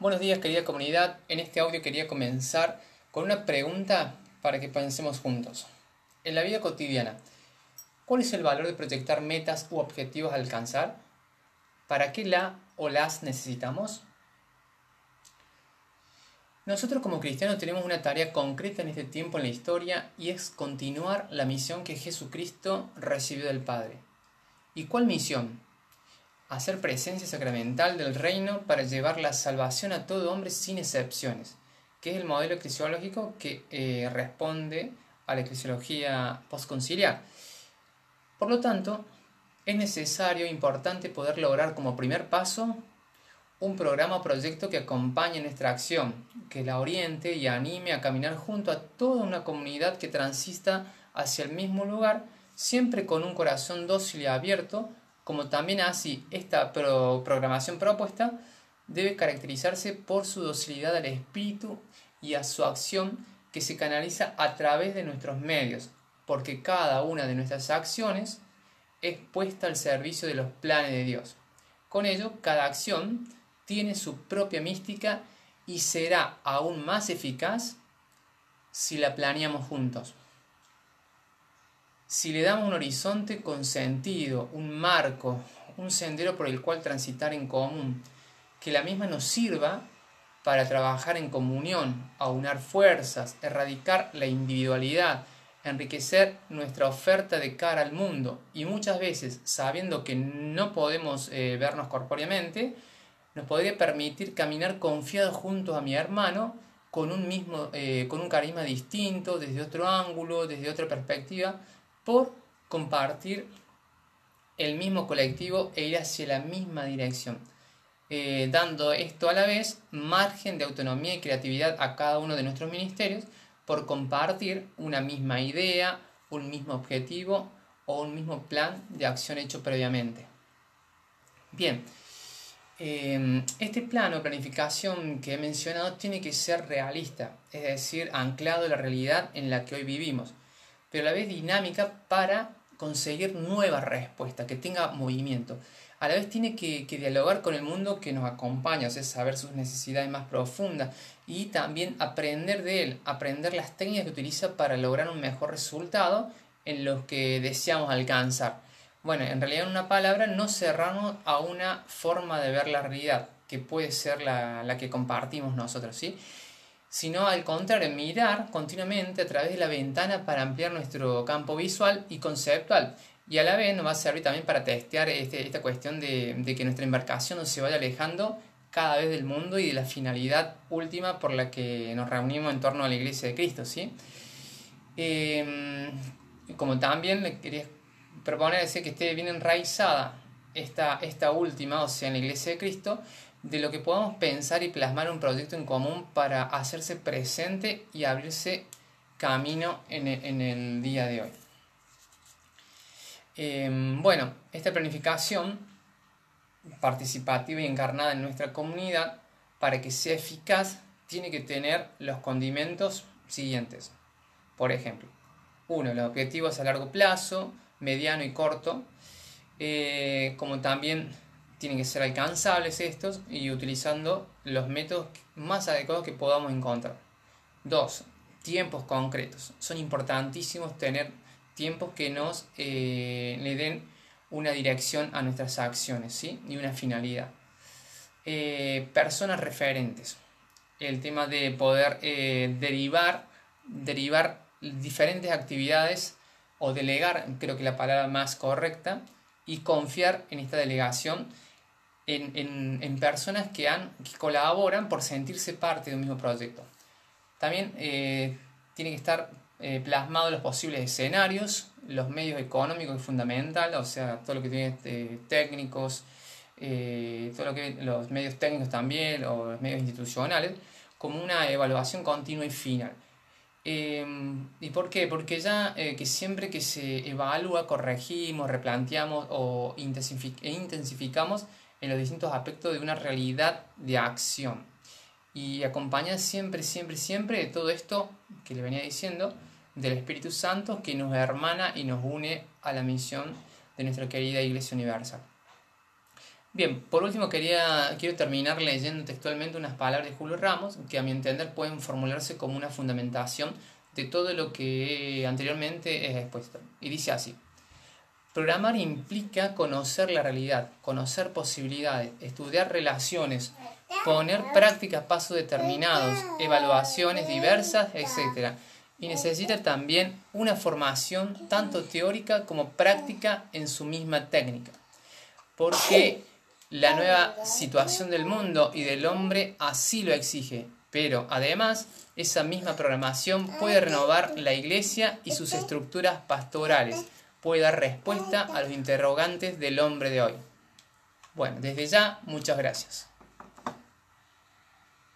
Buenos días querida comunidad, en este audio quería comenzar con una pregunta para que pensemos juntos. En la vida cotidiana, ¿cuál es el valor de proyectar metas u objetivos a alcanzar? ¿Para qué la o las necesitamos? Nosotros como cristianos tenemos una tarea concreta en este tiempo en la historia y es continuar la misión que Jesucristo recibió del Padre. ¿Y cuál misión? Hacer presencia sacramental del reino para llevar la salvación a todo hombre sin excepciones, que es el modelo eclesiológico que eh, responde a la eclesiología postconciliar. Por lo tanto, es necesario e importante poder lograr como primer paso un programa o proyecto que acompañe nuestra acción, que la oriente y anime a caminar junto a toda una comunidad que transista hacia el mismo lugar, siempre con un corazón dócil y abierto como también así esta programación propuesta debe caracterizarse por su docilidad al espíritu y a su acción que se canaliza a través de nuestros medios, porque cada una de nuestras acciones es puesta al servicio de los planes de Dios. Con ello, cada acción tiene su propia mística y será aún más eficaz si la planeamos juntos si le damos un horizonte con sentido, un marco, un sendero por el cual transitar en común, que la misma nos sirva para trabajar en comunión, aunar fuerzas, erradicar la individualidad, enriquecer nuestra oferta de cara al mundo y muchas veces sabiendo que no podemos eh, vernos corpóreamente, nos podría permitir caminar confiados juntos a mi hermano con un mismo, eh, con un carisma distinto, desde otro ángulo, desde otra perspectiva, por compartir el mismo colectivo e ir hacia la misma dirección, eh, dando esto a la vez margen de autonomía y creatividad a cada uno de nuestros ministerios por compartir una misma idea, un mismo objetivo o un mismo plan de acción hecho previamente. Bien, eh, este plano de planificación que he mencionado tiene que ser realista, es decir, anclado en la realidad en la que hoy vivimos pero a la vez dinámica para conseguir nuevas respuestas, que tenga movimiento. A la vez tiene que, dialogar con el mundo que nos acompaña, o sea, saber sus necesidades más profundas y también aprender de él, aprender las técnicas que utiliza para lograr un mejor resultado en los que deseamos alcanzar. Bueno, en realidad en una palabra no cerramos a una forma de ver la realidad, que puede ser la, la que compartimos nosotros, ¿sí? Sino al contrario, mirar continuamente a través de la ventana para ampliar nuestro campo visual y conceptual. Y a la vez nos va a servir también para testear este, esta cuestión de, que nuestra embarcación no se vaya alejando cada vez del mundo y de la finalidad última por la que nos reunimos en torno a la iglesia de Cristo. ¿sí? Em, como también le quería proponer que esté bien enraizada esta, esta última, o sea, en la iglesia de Cristo, de lo que podamos pensar y plasmar un proyecto en común para hacerse presente y abrirse camino en el, día de hoy. Em, bueno, esta planificación participativa y encarnada en nuestra comunidad, para que sea eficaz, tiene que tener los condimentos siguientes. Por ejemplo, uno, los objetivos a largo plazo, mediano y corto, eh, como también tienen que ser alcanzables estos y utilizando los métodos más adecuados que podamos encontrar. Dos, tiempos concretos. Son importantísimos tener tiempos que nos eh, le den una dirección a nuestras acciones ¿sí? y una finalidad. Eh, personas referentes. El tema de poder eh, derivar, derivar diferentes actividades o delegar, creo que la palabra más correcta, y confiar en esta delegación en, personas que, han, que colaboran por sentirse parte de un mismo proyecto. También eh, tiene que estar eh, plasmado los posibles escenarios, los medios económicos es fundamental, o sea, todo lo que tiene eh, técnicos, todo lo que los medios técnicos también, o los medios institucionales, como una evaluación continua y final. ¿Y por qué? Porque ya que siempre que se evalúa, corregimos, replanteamos o intensificamos en los distintos aspectos de una realidad de acción. Y acompaña siempre, siempre, siempre de todo esto que le venía diciendo, del Espíritu Santo que nos hermana y nos une a la misión de nuestra querida Iglesia Universal. Bien, por último quería, quiero terminar leyendo textualmente unas palabras de Julio Ramos que a mi entender pueden formularse como una fundamentación de todo lo que anteriormente he expuesto. Y dice así. Programar implica conocer la realidad, conocer posibilidades, estudiar relaciones, poner prácticas pasos determinados, evaluaciones diversas, etc. Y necesita también una formación tanto teórica como práctica en su misma técnica. Porque la nueva situación del mundo y del hombre así lo exige. Pero además, esa misma programación puede renovar la iglesia y sus estructuras pastorales puede dar respuesta a los interrogantes del hombre de hoy. Bueno, desde ya, muchas gracias.